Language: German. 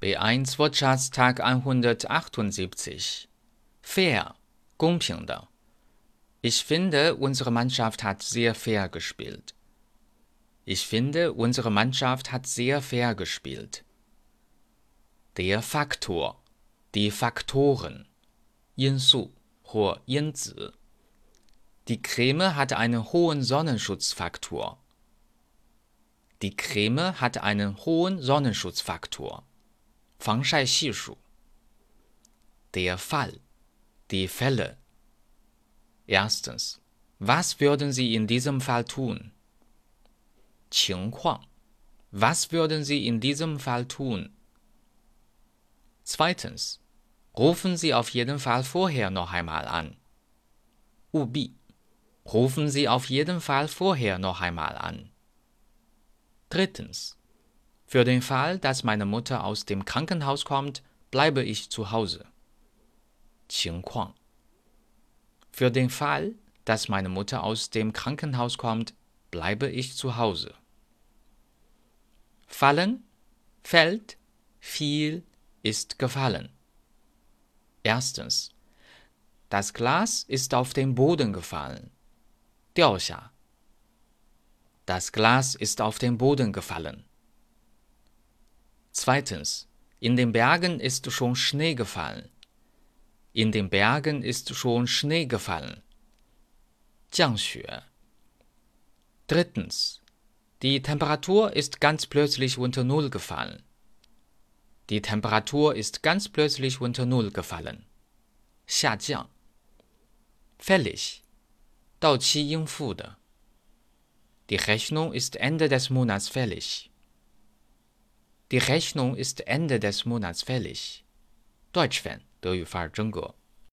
B1 Wirtschaftstag 178. Fair, 公平的。Ich finde, unsere Mannschaft hat sehr fair gespielt. Ich finde, unsere Mannschaft hat sehr fair gespielt. Der Faktor, die Faktoren, 因素或因子。Die Creme hat einen hohen Sonnenschutzfaktor. Die Creme hat einen hohen Sonnenschutzfaktor. 防晒系数。Der Fall, die Fälle. Erstens, was würden Sie in diesem Fall tun? 情况, was würden Sie in diesem Fall tun? Zweitens, rufen Sie auf jeden Fall vorher noch einmal an. 务必, rufen Sie auf jeden Fall vorher noch einmal an. Drittens, für den Fall, dass meine Mutter aus dem Krankenhaus kommt, bleibe ich zu Hause. 情况. Für den Fall, dass meine Mutter aus dem Krankenhaus kommt, bleibe ich zu Hause. Fallen, fällt, fiel, ist gefallen. Erstens. Das Glas ist auf den Boden gefallen. 掉下. Das Glas ist auf den Boden gefallen. Zweitens. In den Bergen ist schon Schnee gefallen. In den Bergen ist schon Schnee gefallen. 降雪. Drittens. Die Temperatur ist ganz plötzlich unter Null gefallen. Die Temperatur ist ganz plötzlich unter Null gefallen. 下降. Fällig. 到期应付的. Die Rechnung ist Ende des Monats fällig. Die Rechnung ist Ende des Monats fällig. Deutsch-Fan 德语范儿真格。